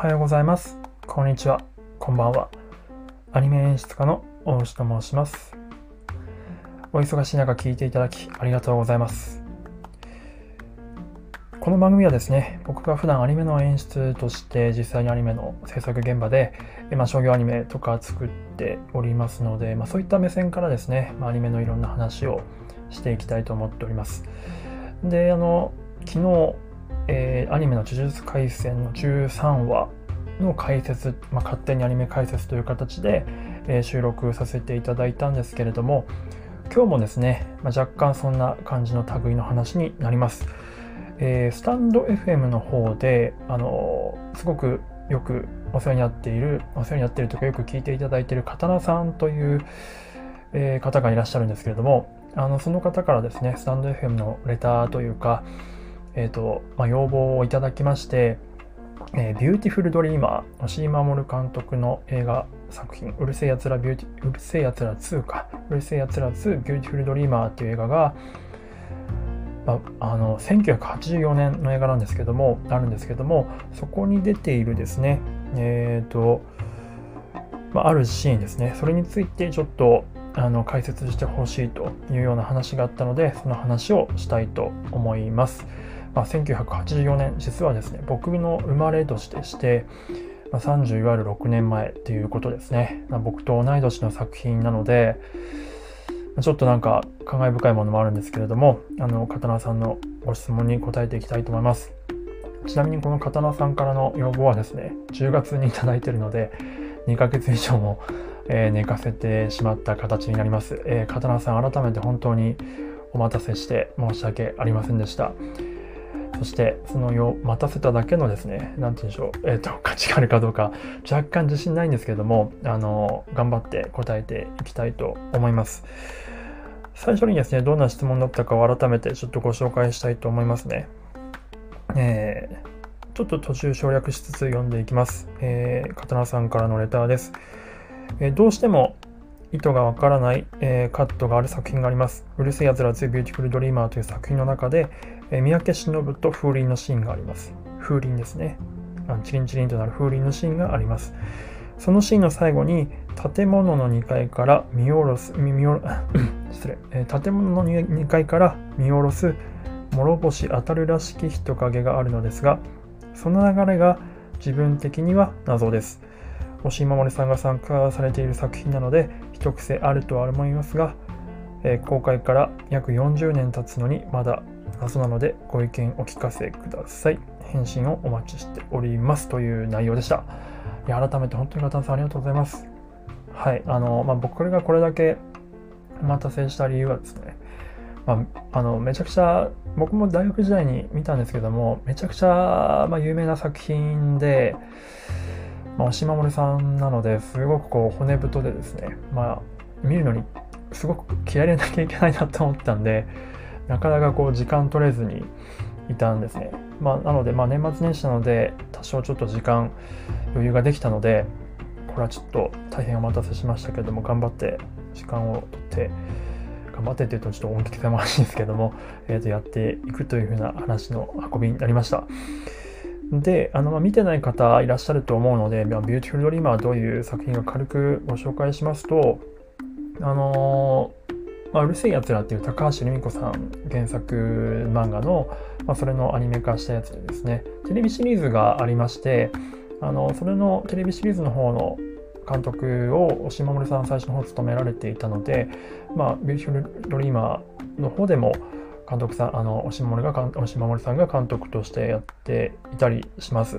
はようございます。こんにちは。こんばんは。アニメ演出家の大牛と申します。お忙しい中聞いていただきありがとうございます。この番組はですね、僕が普段アニメの演出として実際にアニメの制作現場で、まあ、商業アニメとか作っておりますので、まあ、そういった目線からですね、まあ、アニメのいろんな話をしていきたいと思っております。で、あの、昨日、えー、アニメの呪術廻戦の13話の解説、まあ、勝手にアニメ解説という形で、えー、収録させていただいたんですけれども、今日もですね、まあ、若干そんな感じの類の話になります。えー、スタンド FM の方で、あの、すごくよくお世話になっている、お世話になっているとかよく聞いていただいている刀さんという、え、方がいらっしゃるんですけれども、あのその方からですね、スタンド FM のレターというか、えーとまあ、要望をいただきまして、えー、ビューティフルドリーマー、押井守監督の映画作品、うる星やつらビューティ、うる星やつら2か、うる星やつら2、ビューティフルドリーマーっていう映画が、まあ、あの1984年の映画なんですけども、あるんですけども、そこに出ているですね、えっ、ー、と、まあ、あるシーンですね、それについてちょっとあの解説してほしいというような話があったので、その話をしたいと思います。まあ、1984年、実はですね、僕の生まれ年でして、まあ、30いわゆる6年前っていうことですね。まあ、僕と同い年の作品なので、ちょっとなんか感慨深いものもあるんですけれども、あの、刀さんのご質問に答えていきたいと思います。ちなみにこの刀さんからの要望はですね、10月にいただいてるので、2ヶ月以上も、えー、寝かせてしまった形になります。えー、刀さん改めて本当にお待たせして申し訳ありませんでした。そしてそのよ待たせただけのですね、何て言うんでしょう、えっ、ー、と、価値があるかどうか若干自信ないんですけども、あの、頑張って答えていきたいと思います。最初にですね、どんな質問だったかを改めてちょっとご紹介したいと思いますね。えー、ちょっと途中省略しつつ読んでいきます。えー、刀さんからのレターです。えー、どうしても意図がわからない、えー、カットがある作品があります。うる星やつら2ビューティフルドリーマーという作品の中で、え三宅しのぶと風鈴のシーンがあります。風鈴ですね。あチリンチリンとなる風鈴のシーンがあります。そのシーンの最後に建物の2階から見下ろす、見下ろ、失礼、え建物の2階から見下ろす諸星当たるらしき人影があるのですが、その流れが自分的には謎です。押井守さんが参加されている作品なので、一癖あるとは思いますが、え、公開から約40年経つのにまだ謎なのでご意見お聞かせください。返信をお待ちしておりますという内容でした。いや改めて本当に片さんありがとうございます。はい、あの、まあ、僕がこれだけお待たせした理由はですね、まあ、あのめちゃくちゃ僕も大学時代に見たんですけどもめちゃくちゃ、まあ、有名な作品で、まあ、押守さんなのですごくこう骨太でですね、まあ、見るのにすごく気合い入れなきゃいけないなと思ったんでなかなかこう時間取れずにいたんですね。まあ、なので、まあ、年末年始なので、多少ちょっと時間余裕ができたので、これはちょっと大変お待たせしましたけども、頑張って時間をとって、頑張ってっていうとちょっと恩着せがましいんですけども、えー、とやっていくというふうな話の運びになりました。で、あの、ま、見てない方いらっしゃると思うので、まあ、ビューティフルドリーマーどういう作品か軽くご紹介しますと、あのまあ、うる星やつらっていう高橋留美子さん原作漫画の、まあ、それのアニメ化したやつでですね、テレビシリーズがありまして、あの、それのテレビシリーズの方の監督を押井守さん最初の方務められていたので、まあ、ビューティフルドリーマーの方でも監督さん、あの、押井守が、押井守さんが監督としてやっていたりします。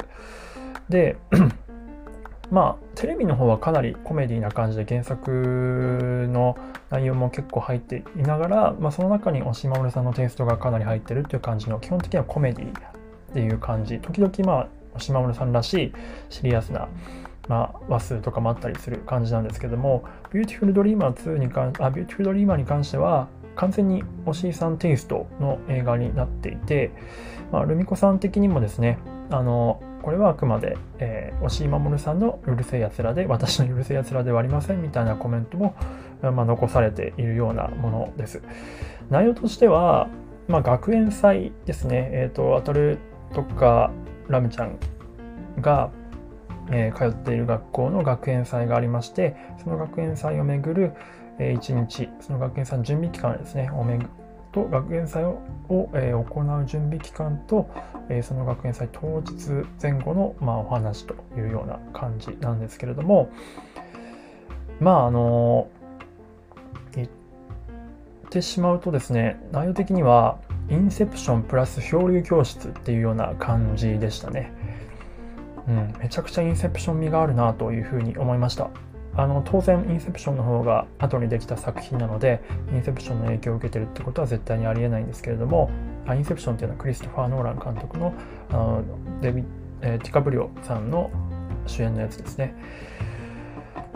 で、まあ、テレビの方はかなりコメディな感じで原作の内容も結構入っていながら、まあ、その中に押井守さんのテイストがかなり入ってるっていう感じの基本的にはコメディっていう感じ。時々まあ押井守さんらしいシリアスなまあ、話数とかもあったりする感じなんですけども、ビューティフルドリーマー2に関あ、ビューティフルドリーマーに関しては、完全に押井さんテイストの映画になっていて、まあ、留美子さん的にもですね、あの、これはあくまで、えー、押井守さんのうるせえやつらで、私のうるせえやつらではありませんみたいなコメントも、まあ、残されているようなものです。内容としては、まあ、学園祭ですね、えっ、ー、と、アトルとかラムちゃんが、えー、通っている学校の学園祭がありましてその学園祭をめぐる、えー、1日その学園祭の準備期間ですねをめぐと学園祭をを、えー、行う準備期間と、え、その学園祭当日前後の、ま、お話というような感じなんですけれどもまああの言ってしまうとですね内容的にはインセプションプラス漂流教室っていうような感じでしたね。うん、めちゃくちゃインセプション味があるなというふうに思いました。あの当然インセプションの方が後にできた作品なのでインセプションの影響を受けてるってことは絶対にありえないんですけれどもインセプションっていうのはクリストファー・ノーラン監督のあのデビ、えー、ディカプリオさんの主演のやつですね。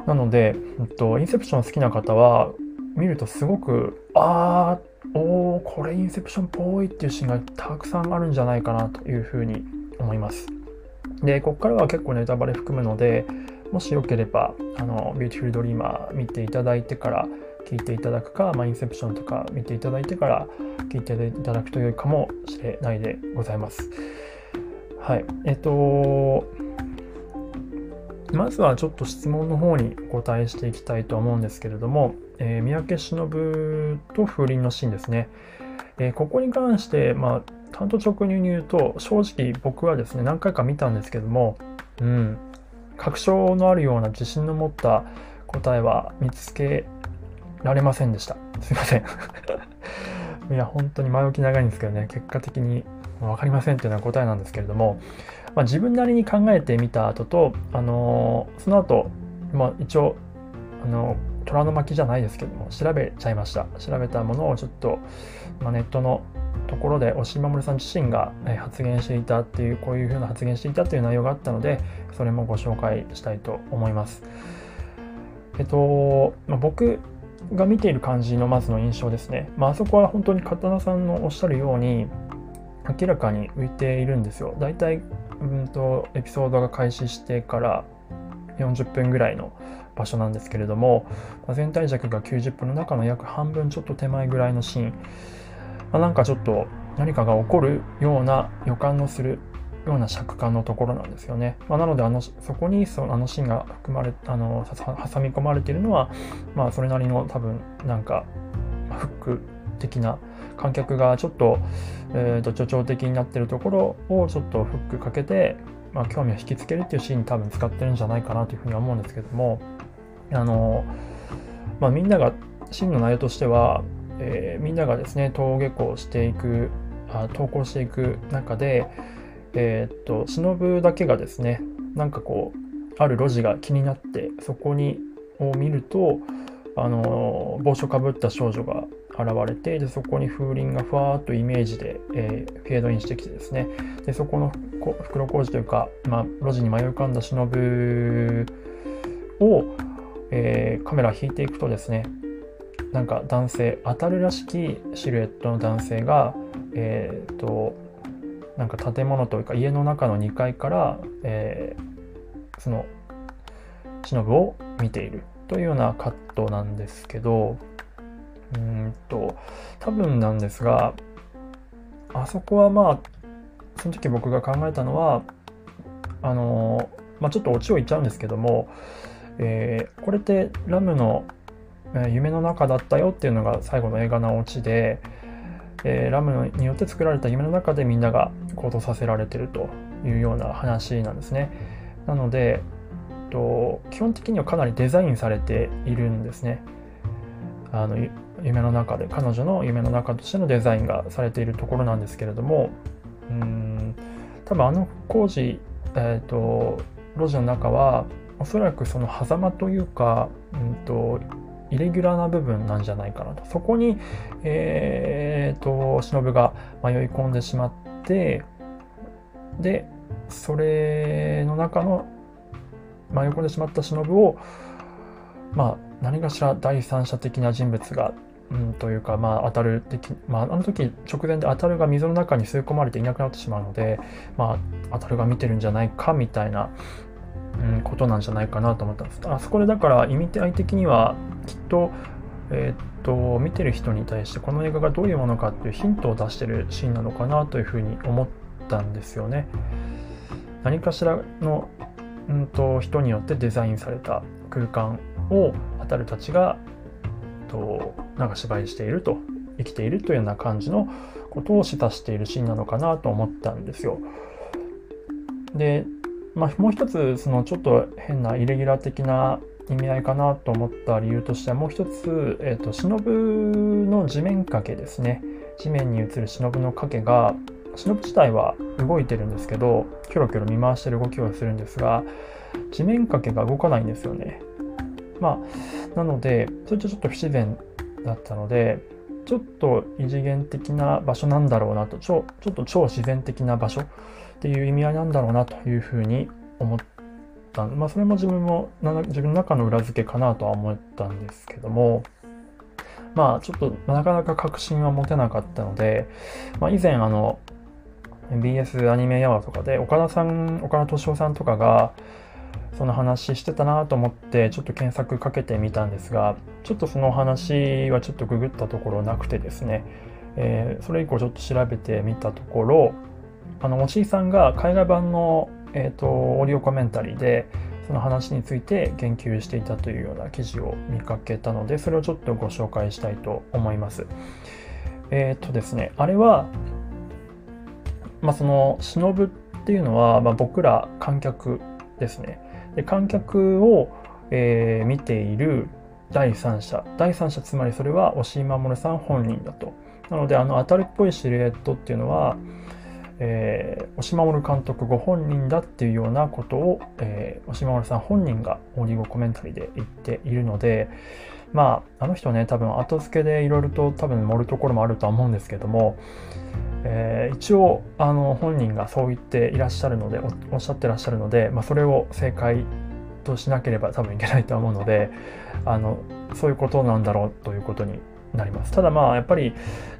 なので、えっと、インセプション好きな方は見るとすごくああおこれインセプションっぽいっていうシーンがたくさんあるんじゃないかなというふうに思います。でここからは結構ネタバレ含むのでもしよければあのビューティフルドリーマー見ていただいてから聞いていただくか、まあ、インセプションとか見ていただいてから聞いていただくと良いかもしれないでございます。はい。えっと、まずはちょっと質問の方にお答えしていきたいと思うんですけれども、えー、三宅忍と風鈴のシーンですね。えー、ここに関して、まあ、単と直入に言うと、正直僕はですね、何回か見たんですけども、うん、確証のあるような自信の持った答えは見つけられませんでした。すいません。いや、本当に前置き長いんですけどね、結果的に分かりませんっていうのは答えなんですけれども、まあ、自分なりに考えてみた後と、あのー、その後、まあ、一応、あのー、虎の巻じゃないですけども、調べちゃいました。調べたものをちょっと、まあ、ネットのところで押井守さん自身が発言していたっていうこういうふうな発言していたっていう内容があったのでそれもご紹介したいと思います。えっと、まあ、僕が見ている感じのまずの印象ですね。まあ、そこは本当に刀さんのおっしゃるように明らかに浮いているんですよ。だいたいうんとエピソードが開始してから40分ぐらいの場所なんですけれども、まあ、全体尺が90分の中の約半分ちょっと手前ぐらいのシーンまあ、なんかちょっと何かが起こるような予感のするような尺感のところなんですよね。まあ、なのであのそこにそのあのシーンが含まれあの挟み込まれているのは、まあ、それなりの多分なんかフック的な観客がちょっと,、えー、と助長的になっているところをちょっとフックかけて、まあ、興味を引きつけるっていうシーンに多分使ってるんじゃないかなというふうには思うんですけどもあの、まあ、みんながシーンの内容としてはえー、みんながですね登下校していくあ登校していく中で、えー、っと忍だけがですねなんかこうある路地が気になってそこにを見るとあの帽子をかぶった少女が現れてでそこに風鈴がふわーっとイメージで、えー、フェードインしてきてですね。でそこの袋小路というか、まあ、路地に迷い込んだ忍を、えー、カメラ引いていくとですねなんか男性当たるらしきシルエットの男性がえっ、となんか建物というか家の中の2階から、えー、その忍を見ているというようなカットなんですけどうんと多分なんですがあそこはまあその時僕が考えたのはあのまあ、ちょっとオチを言っちゃうんですけども、えー、これってラムの夢の中だったよっていうのが最後の映画のオチで、えー、ラムによって作られた夢の中でみんなが行動させられてるというような話なんですね。なので、えっと基本的にはかなりデザインされているんですね。あの夢の中で彼女の夢の中としてのデザインがされているところなんですけれどもうん多分あの工事、えーと、路地の中はおそらくその狭間というか、うんとイレギュラーな部分なんじゃないかなと。そこに、えー、と、忍が迷い込んでしまって、で、それの中の迷い込んでしまった忍を、まあ、何かしら第三者的な人物が、うん、というか、まあ、当たる的、まあ、あの時直前で当たるが水の中に吸い込まれていなくなってしまうので、まあ、当たるが見てるんじゃないかみたいな、うん、ことなんじゃないかなと思った。あそこでだから意味合い的にはきっと,、えー、っと見てる人に対してこの映画がどういうものかっていうヒントを出してるシーンなのかなというふうに思ったんですよね。何かしらのうんと、人によってデザインされた空間をアタルたちがとなんか芝居していると生きているというような感じのことを示唆しているシーンなのかなと思ったんですよ。で、まあ、もう一つそのちょっと変なイレギュラー的な意味合いかなと思った理由としてはもう一つ、えーと、忍の地面掛けですね。地面に映る忍の影が忍自体は動いてるんですけどキョロキョロ見回してる動きをするんですが地面掛けが動かないんですよね。まあなのでそれとちょっと不自然だったのでちょっと異次元的な場所なんだろうなとちょちょっと超自然的な場所っていう意味合いなんだろうなというふうに思った。まあそれも自分も自分の中の裏付けかなとは思ったんですけども。まあちょっとなかなか確信は持てなかったので、まあ、以前あの BS アニメヤワとかで岡田さん岡田敏夫さんとかがその話してたなと思ってちょっと検索かけてみたんですがちょっとその話はちょっとググったところなくてですね、えー、それ以降ちょっと調べてみたところあの押井さんが海外版の、えーと、オーディオコメンタリーでその話について言及していたというような記事を見かけたのでそれをちょっとご紹介したいと思います。えっ、ー、とですねあれはまあその忍っていうのは、まあ、僕ら観客ですね。で観客を、えー、見ている第三者。第三者つまりそれは押井守さん本人だと。なのであの当たりっぽいシルエットっていうのは、えー、押守監督ご本人だっていうようなことを、えー、押守さん本人がオーディオコメンタリーで言っているのでまああの人ね多分後付けでいろいろと多分盛るところもあるとは思うんですけどもえー、一応あの本人がそう言っていらっしゃるのでおっしゃってらっしゃるので、まあ、それを正解としなければ多分いけないと思うのであのそういうことなんだろうということになりますただまあやっぱり、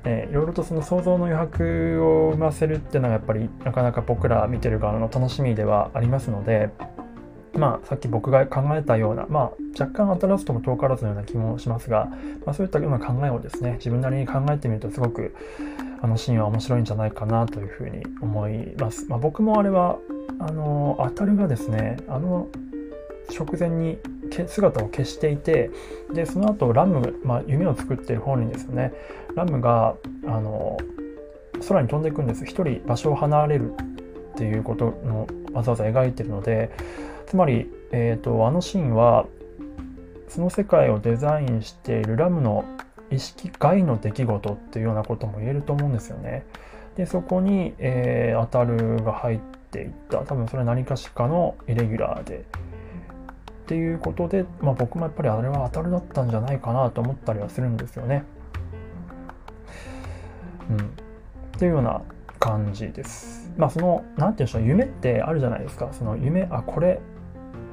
ね、いろいろとその想像の余白を生ませるっていうのがやっぱりなかなか僕ら見てる側の楽しみではありますのでまあ、さっき僕が考えたような、まあ、若干当たらずとも遠からずのような気もしますが、まあ、そういったような考えをですね、自分なりに考えてみるとすごくあのシーンは面白いんじゃないかなというふうに思います。まあ、僕もあれはあの当たるがですねあの直前に姿を消していてでその後ラム、まあ、夢を作っている本人ですよね。ラムがあの空に飛んでいくんです。一人場所を離れるっていうことのわざわざ描いてるのでつまり、えーとあのシーンはその世界をデザインしているラムの意識外の出来事っていうようなことも言えると思うんですよね。でそこに、えー、当たるが入っていった。多分それは何かしかのイレギュラーでっていうことで、まあ、僕もやっぱりあれは当たるだったんじゃないかなと思ったりはするんですよね。うん、っていうような感じです。まあその何て言うんでしょう夢ってあるじゃないですか。その夢あこれ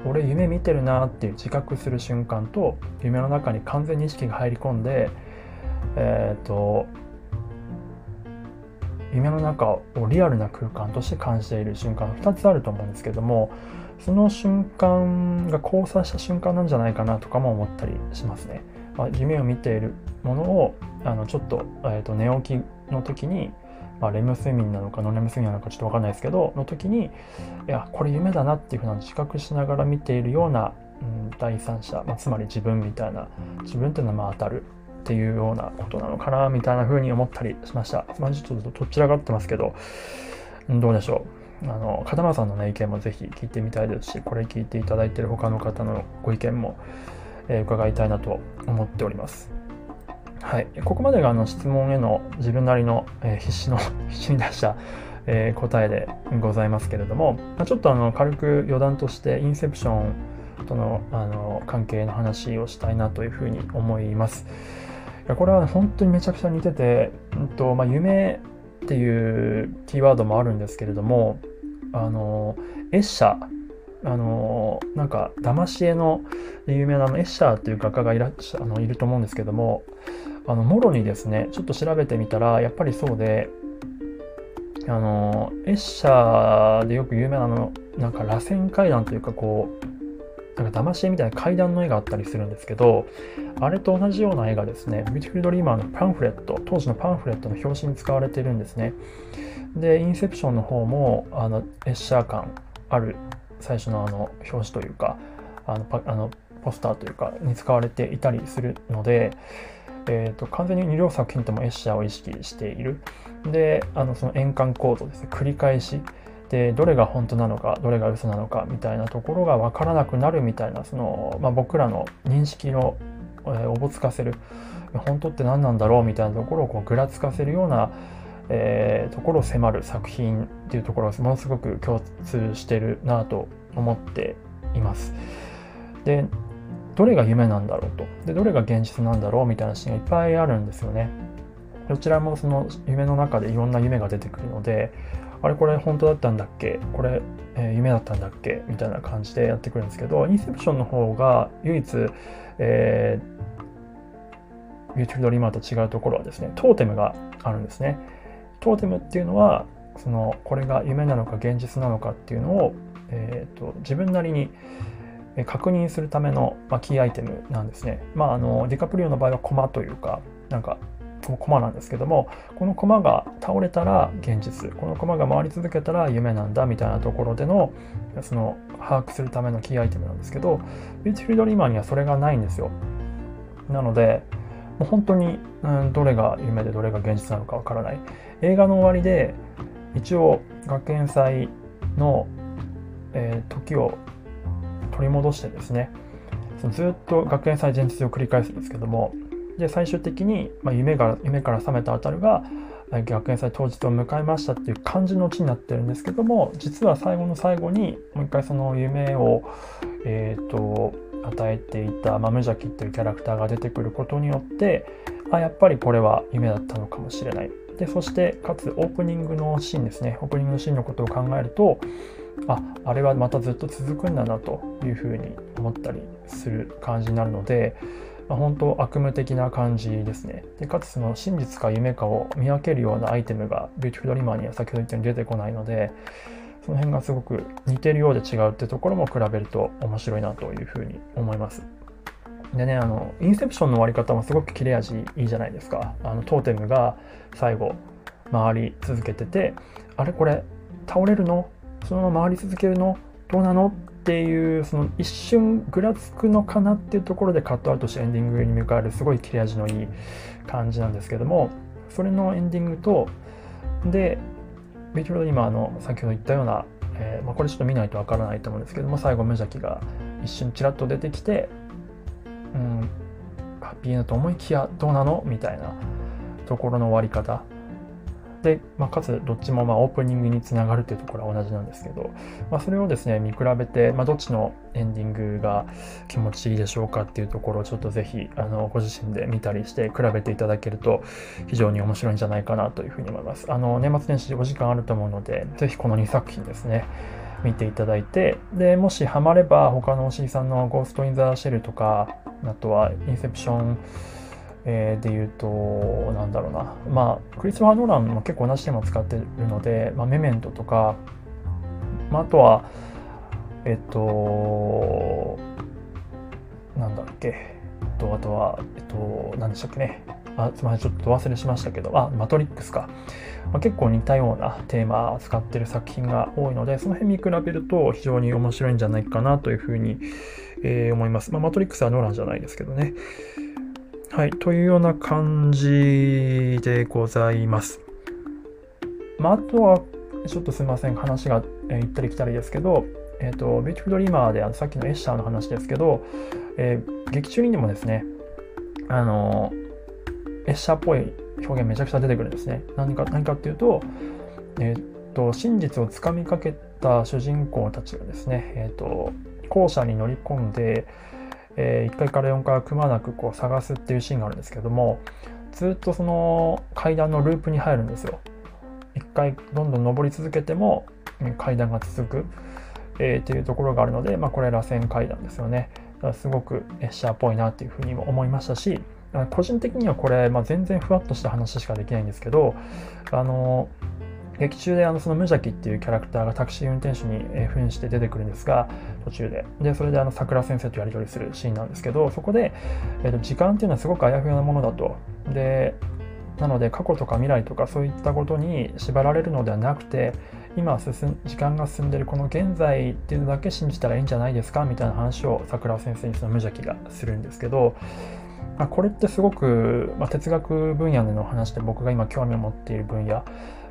俺夢見てるなっていう自覚する瞬間と夢の中に完全に意識が入り込んでえっ、ー、と夢の中をリアルな空間として感じている瞬間2つあると思うんですけどもその瞬間が交差した瞬間なんじゃないかなとかも思ったりしますね。まあ、夢を見ているものをあのちょっと,、えーと、寝起きの時に、まあ、レム睡眠なのかノンレム睡眠なのかちょっと分かんないですけどの時にいやこれ夢だなっていうふうな自覚しながら見ているような、うん、第三者、まあ、つまり自分みたいな自分っていうのはまあ当たるっていうようなことなのかなみたいな風に思ったりしました。まあ、ちょっとどちらかってますけど、どうでしょう。あの、片間さんのね、意見もぜひ聞いてみたいですし、これ聞いていただいている他の方のご意見も、えー、伺いたいなと思っております。はい。ここまでがあの質問への自分なりの、えー、必死の、必死に出した、えー、答えでございますけれども、まあ、ちょっとあの軽く余談としてインセプションとのあの関係の話をしたいなというふうに思います。いやこれは本当にめちゃくちゃ似てて、うんとまあ、夢っていうキーワードもあるんですけれどもあのエッシャー。あのなんか騙し絵の有名なのエッシャーっていう画家がいらっしゃあのいると思うんですけどもあのもろにですねちょっと調べてみたらやっぱりそうであのエッシャーでよく有名なのなんか螺旋階段というかこうなんか騙し絵みたいな階段の絵があったりするんですけど、あれと同じような絵がですね、ビューティフルドリーマーのパンフレット、当時のパンフレットの表紙に使われているんですね。で、インセプションの方も、あの、エッシャー感ある最初のあの表紙というかあのパあのポスターというかに使われていたりするので、えーと、完全に2両作品ともエッシャーを意識しているであのその円環構造ですね繰り返しでどれが本当なのかどれが嘘なのかみたいなところが分からなくなるみたいなその、まあ、僕らの認識の、えー、おぼつかせる本当って何なんだろうみたいなところをこうぐらつかせるような、えー、ところを迫る作品っていうところがものすごく共通してるなと思っています。でどれが夢なんだろうとでどれが現実なんだろうみたいなシーンがいっぱいあるんですよね。どちらもその夢の中でいろんな夢が出てくるのであれこれ本当だったんだっけ？これ、えー、夢だったんだっけ？みたいな感じでやってくるんですけどインセプションの方が唯一、えー、ビューティフルドリーマーと違うところはですねトーテムがあるんですね。トーテムっていうのはそのこれが夢なのか現実なのかっていうのを、えーと、自分なりに確認するための、まあ、キーアイテムなんですね。まあ、あのディカプリオの場合はコマというかなんかコマなんですけどもこのコマが倒れたら現実このコマが回り続けたら夢なんだみたいなところでのその把握するためのキーアイテムなんですけどビューティフルドリーマーにはそれがないんですよ。なのでもう本当に、うん、どれが夢でどれが現実なのかわからない。映画の終わりで一応学園祭の、えー、時を取り戻してですねずっと学園祭前日を繰り返すんですけどもで最終的に、まあ、夢が夢から覚めたあたるが学園祭当日を迎えましたっていう感じのオチになってるんですけども実は最後の最後にもう一回その夢を、えーと、与えていた、まあ、無邪気っていうキャラクターが出てくることによってあやっぱりこれは夢だったのかもしれない。でそしてかつオープニングのシーンですね。オープニングのシーンのことを考えるとああれはまたずっと続くんだなというふうに思ったりする感じになるのでまあ、本当悪夢的な感じですね。でかつその真実か夢かを見分けるようなアイテムがビューティフルドリーマーには先ほど言ったように出てこないのでその辺がすごく似てるようで違うってところも比べると面白いなというふうに思います。でね、あの、インセプションの終わり方もすごく切れ味いいじゃないですか。あの、トーテムが最後回り続けてて、あれこれ倒れるの？そのまま回り続けるの？どうなの？っていうその一瞬ぐらつくのかなっていうところでカットアウトしてエンディングに向かえるすごい切れ味のいい感じなんですけどもそれのエンディングとでビートルド今の先ほど言ったような、えー、まあ、これちょっと見ないとわからないと思うんですけども最後無邪気が一瞬ちらっと出てきてうんハッピーエンドと思いきやどうなのみたいなところの終わり方。で、まあ、かつどっちもまオープニングにつながるというところは同じなんですけど、まあ、それをですね見比べて、まあ、どっちのエンディングが気持ちいいでしょうかっていうところをちょっとぜひあのご自身で見たりして比べていただけると非常に面白いんじゃないかなというふうに思います。あの年末年始お時間あると思うのでぜひこの2作品ですね見ていただいてでもしハマれば他のおしいさんの「ゴースト・イン・ザ・シェル」とかあとは「インセプション」えー、で言うと、なんだろうな。まあ、クリストファー・ノーランも結構同じテーマを使ってるので、まあ、メメントとか、まあ、あとは、えっと、なんだっけ、と、あとは、えっと、何でしたっけね。あすみません、ちょっと忘れしましたけど、あ、マトリックスか。まあ、結構似たようなテーマを使ってる作品が多いので、その辺見比べると非常に面白いんじゃないかなというふうに、えー、思います。まあ、マトリックスはノーランじゃないですけどね。はい、というような感じでございます。まあ、あとは、ちょっとすみません、話が、えー、行ったり来たりですけど、えっ、ー、と、ビューティフルドリーマーであのさっきのエッシャーの話ですけど、えー、劇中にもですね、あのエッシャーっぽい表現めちゃくちゃ出てくるんですね。何か、何かっていうと、えっ、と、真実をつかみかけた主人公たちがですね、えっ、と、校舎に乗り込んで、えー、1階から4階をくまなくこう探すっていうシーンがあるんですけどもずっとその階段のループに入るんですよ。1回どんどん登り続けても階段が続く、えー、っていうところがあるので、まあ、これ螺旋階段ですよね。すごくエッシャーっぽいなっていうふうにも思いましたし個人的にはこれ、まあ、全然ふわっとした話しかできないんですけどあの劇中であのその無邪気っていうキャラクターがタクシー運転手に扮して出てくるんですが途中で。でそれであの桜先生とやり取りするシーンなんですけどそこで、えー、と時間っていうのはすごくあやふやなものだと。でなので過去とか未来とかそういったことに縛られるのではなくて今進時間が進んでるこの現在っていうのだけ信じたらいいんじゃないですかみたいな話を桜先生にその無邪気がするんですけど、まあ、これってすごく、まあ、哲学分野での話で僕が今興味を持っている分野、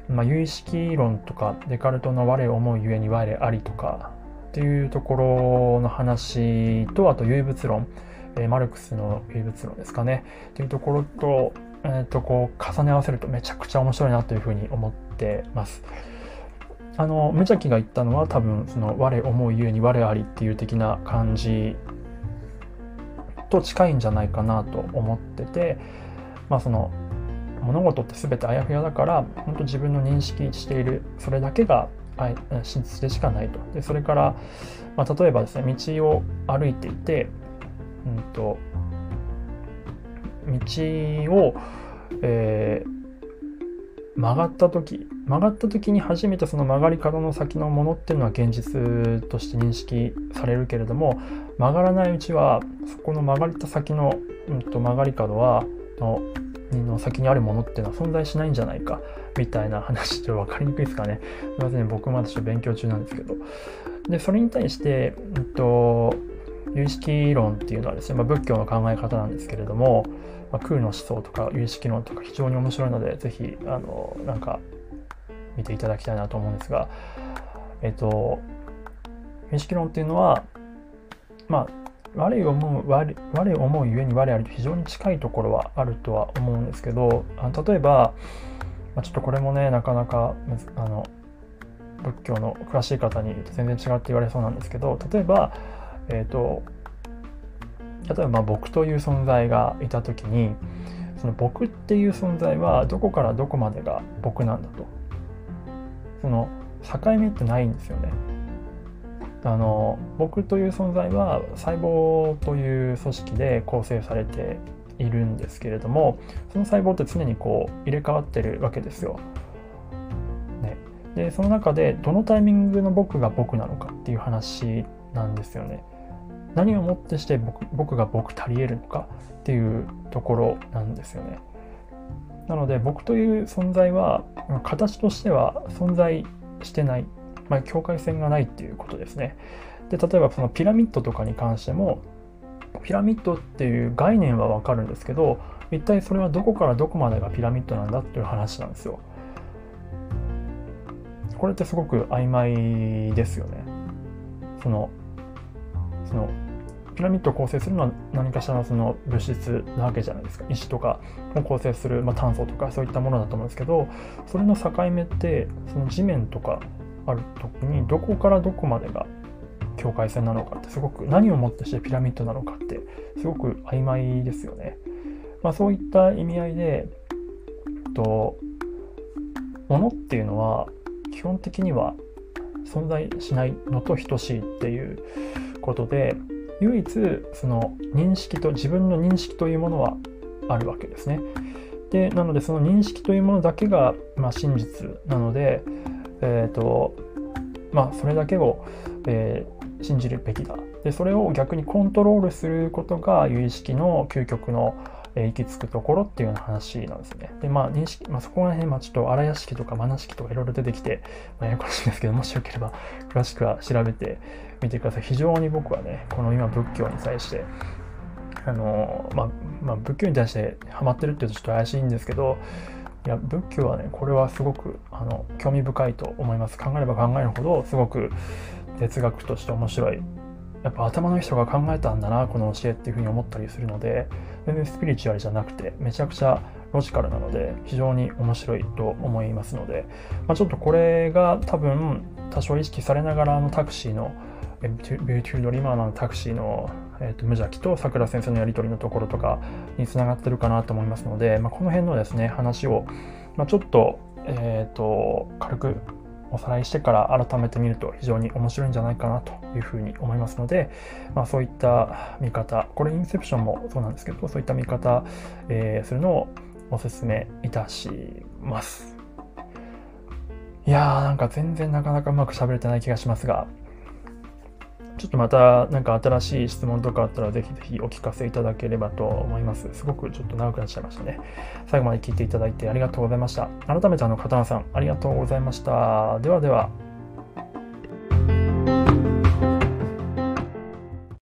まあ、有意識論とかデカルトの我を思うゆえに我ありとかっていうところの話とあと唯物論、えー、マルクスの唯物論ですかねっていうところと,、えー、とこう重ね合わせるとめちゃくちゃ面白いなというふうに思ってます。あの無邪気が言ったのは多分その我思うゆえに我ありっていう的な感じと近いんじゃないかなと思っててまあその物事って全てあやふやだから本当自分の認識しているそれだけが真実でしかないと。でそれから、まあ、例えばですね道を歩いていて、うんと、道を、えー曲がった時曲がった時に初めてその曲がり角の先のものっていうのは現実として認識されるけれども曲がらないうちはそこの曲がった先の、うん、と曲がり角はのの先にあるものっていうのは存在しないんじゃないかみたいな話で分かりにくいですかね。すいません僕まだちょっと勉強中なんですけど。でそれに対して、うんと、有意識論っていうのはですね、まあ、仏教の考え方なんですけれども、まあ、空の思想とか有意識論とか非常に面白いので、ぜひ、あの、なんか、見ていただきたいなと思うんですが、えっと、有意識論っていうのは、まあ、我を思う我我思うゆえに我ありと非常に近いところはあるとは思うんですけどあ例えば、まあ、ちょっとこれもねなかなかあの仏教の詳しい方に全然違って言われそうなんですけど例えば、えっ、ー、と例えばまあ僕という存在がいた時にその僕っていう存在はどこからどこまでが僕なんだとその境目ってないんですよね。あの僕という存在は細胞という組織で構成されているんですけれどもその細胞って常にこう入れ替わってるわけですよ。ね、でその中でどのタイミングの僕が僕なのかっていう話なんですよね。何をもってして僕僕が僕足りえるのかっていうところなんですよね。なので僕という存在は形としては存在してない、まあ、境界線がないっていうことですね。で例えばそのピラミッドとかに関してもピラミッドっていう概念はわかるんですけど一体それはどこからどこまでがピラミッドなんだっていう話なんですよ。これってすごく曖昧ですよね。そのそのピラミッドを構成するのは何かしらのその物質なわけじゃないですか石とかを構成する、まあ、炭素とかそういったものだと思うんですけどそれの境目ってその地面とかある時にどこからどこまでが境界線なのかってすごく何をもってしてピラミッドなのかってすごく曖昧ですよね。まあ、そういった意味合いでと物っていうのは基本的には存在しないのと等しいっていうことで唯一その認識と自分の認識というものはあるわけですね。でなのでその認識というものだけが、まあ、真実なので、えーとまあ、それだけを、えー、信じるべきだでそれを逆にコントロールすることが有意識の究極のえ行き着くところっていうような話なんですね。で、まあ、認識、まあ、そこら辺、まあ、ちょっと荒屋敷とかマナ式とかいろいろ出てきて、まあ、ややこしいんですけど、もしよければ詳しくは調べてみてください。非常に僕はね、この今仏教に対して、あの、まあ、まあ、仏教に対してハマってるっていうとちょっと怪しいんですけど、いや、仏教はね、これはすごく、あの、興味深いと思います。考えれば考えるほど、すごく哲学として面白いやっぱ頭の人が考えたんだなこの教えっていうふうに思ったりするので全然スピリチュアルじゃなくてめちゃくちゃロジカルなので非常に面白いと思いますので、まあ、ちょっとこれが多分多少意識されながらのタクシーのビューティードリマーのタクシーの、えーと、無邪気とさくら先生のやり取りのところとかにつながってるかなと思いますので、まあ、この辺のですね話を、まあ、ちょっと,、えーと軽くおさらいしてから改めて見ると非常に面白いんじゃないかなというふうに思いますので、まあ、そういった見方、これインセプションもそうなんですけど、そういった見方、えー、するのをお勧めいたします。いやーなんか全然なかなかうまく喋れてない気がしますが、ちょっとまた何か新しい質問とかあったらぜひぜひお聞かせいただければと思います。すごくちょっと長くなっちゃいましたね。最後まで聞いていただいてありがとうございました。改めてあの、片野さん、ありがとうございました。ではでは。